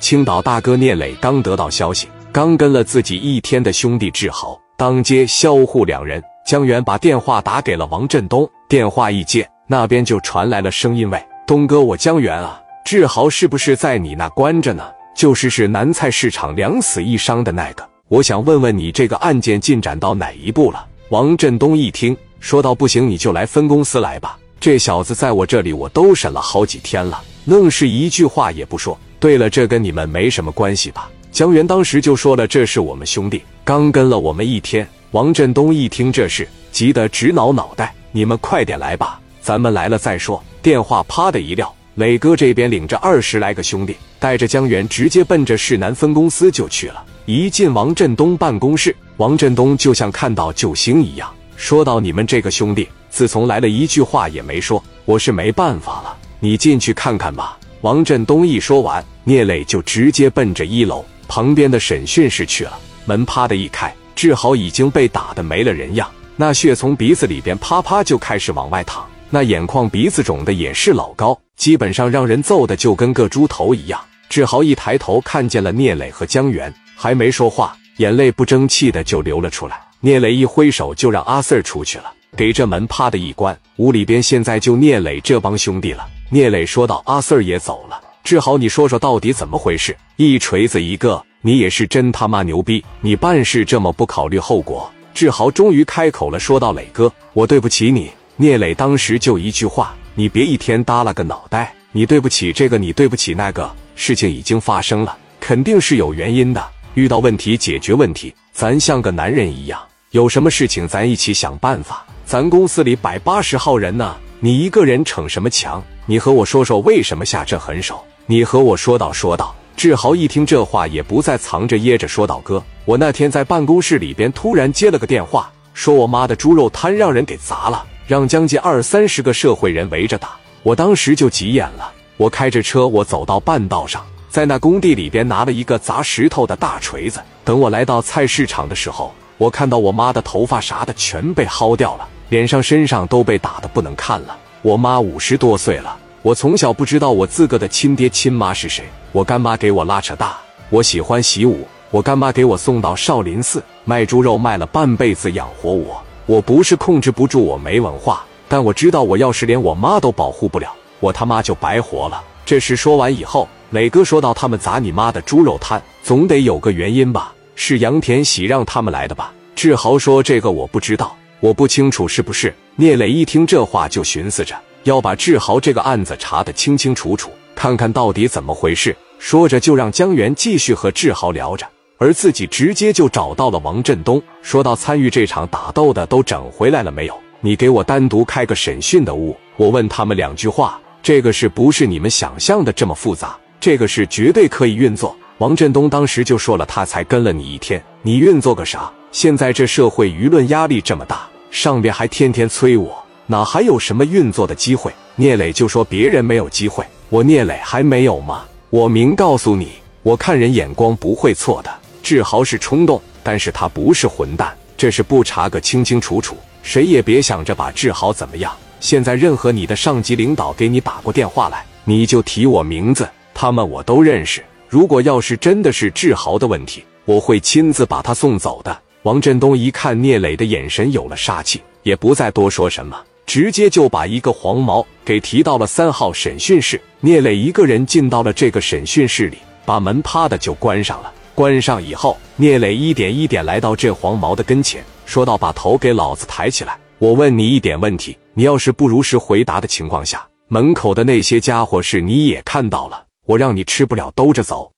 青岛大哥聂磊刚得到消息，刚跟了自己一天的兄弟志豪，当街销户两人。江源把电话打给了王振东，电话一接，那边就传来了声音：“喂，东哥，我江源啊，志豪是不是在你那关着呢？就是是南菜市场两死一伤的那个。我想问问你，这个案件进展到哪一步了？”王振东一听，说道：“不行，你就来分公司来吧。这小子在我这里，我都审了好几天了，愣是一句话也不说。对了，这跟你们没什么关系吧？”江源当时就说了：“这是我们兄弟，刚跟了我们一天。”王振东一听这事，急得直挠脑袋：“你们快点来吧，咱们来了再说。”电话啪的一撂，磊哥这边领着二十来个兄弟，带着江源直接奔着市南分公司就去了。一进王振东办公室，王振东就像看到救星一样，说到：“你们这个兄弟，自从来了一句话也没说，我是没办法了。你进去看看吧。”王振东一说完，聂磊就直接奔着一楼旁边的审讯室去了。门啪的一开。志豪已经被打得没了人样，那血从鼻子里边啪啪就开始往外淌，那眼眶、鼻子肿的也是老高，基本上让人揍的就跟个猪头一样。志豪一抬头看见了聂磊和江源，还没说话，眼泪不争气的就流了出来。聂磊一挥手就让阿 Sir 出去了，给这门啪的一关，屋里边现在就聂磊这帮兄弟了。聂磊说道：“阿 Sir 也走了，志豪，你说说到底怎么回事？”一锤子一个。你也是真他妈牛逼！你办事这么不考虑后果。志豪终于开口了，说道：“磊哥，我对不起你。”聂磊当时就一句话：“你别一天耷拉个脑袋，你对不起这个，你对不起那个。事情已经发生了，肯定是有原因的。遇到问题解决问题，咱像个男人一样，有什么事情咱一起想办法。咱公司里百八十号人呢，你一个人逞什么强？你和我说说为什么下这狠手？你和我说道说道。”志豪一听这话，也不再藏着掖着，说道：“哥，我那天在办公室里边突然接了个电话，说我妈的猪肉摊让人给砸了，让将近二三十个社会人围着打。我当时就急眼了，我开着车，我走到半道上，在那工地里边拿了一个砸石头的大锤子。等我来到菜市场的时候，我看到我妈的头发啥的全被薅掉了，脸上身上都被打的不能看了。我妈五十多岁了。”我从小不知道我自个的亲爹亲妈是谁，我干妈给我拉扯大。我喜欢习武，我干妈给我送到少林寺卖猪肉，卖了半辈子养活我。我不是控制不住我没文化，但我知道我要是连我妈都保护不了，我他妈就白活了。这事说完以后，磊哥说到：“他们砸你妈的猪肉摊，总得有个原因吧？是杨田喜让他们来的吧？”志豪说：“这个我不知道，我不清楚是不是。”聂磊一听这话，就寻思着。要把志豪这个案子查得清清楚楚，看看到底怎么回事。说着，就让江源继续和志豪聊着，而自己直接就找到了王振东，说到：“参与这场打斗的都整回来了没有？你给我单独开个审讯的屋，我问他们两句话。这个事不是你们想象的这么复杂，这个事绝对可以运作。”王振东当时就说了：“他才跟了你一天，你运作个啥？现在这社会舆论压力这么大，上边还天天催我。”哪还有什么运作的机会？聂磊就说别人没有机会，我聂磊还没有吗？我明告诉你，我看人眼光不会错的。志豪是冲动，但是他不是混蛋，这是不查个清清楚楚，谁也别想着把志豪怎么样。现在任何你的上级领导给你打过电话来，你就提我名字，他们我都认识。如果要是真的是志豪的问题，我会亲自把他送走的。王振东一看聂磊的眼神有了杀气，也不再多说什么。直接就把一个黄毛给提到了三号审讯室。聂磊一个人进到了这个审讯室里，把门啪的就关上了。关上以后，聂磊一点一点来到这黄毛的跟前，说道：“把头给老子抬起来，我问你一点问题，你要是不如实回答的情况下，门口的那些家伙是你也看到了，我让你吃不了兜着走。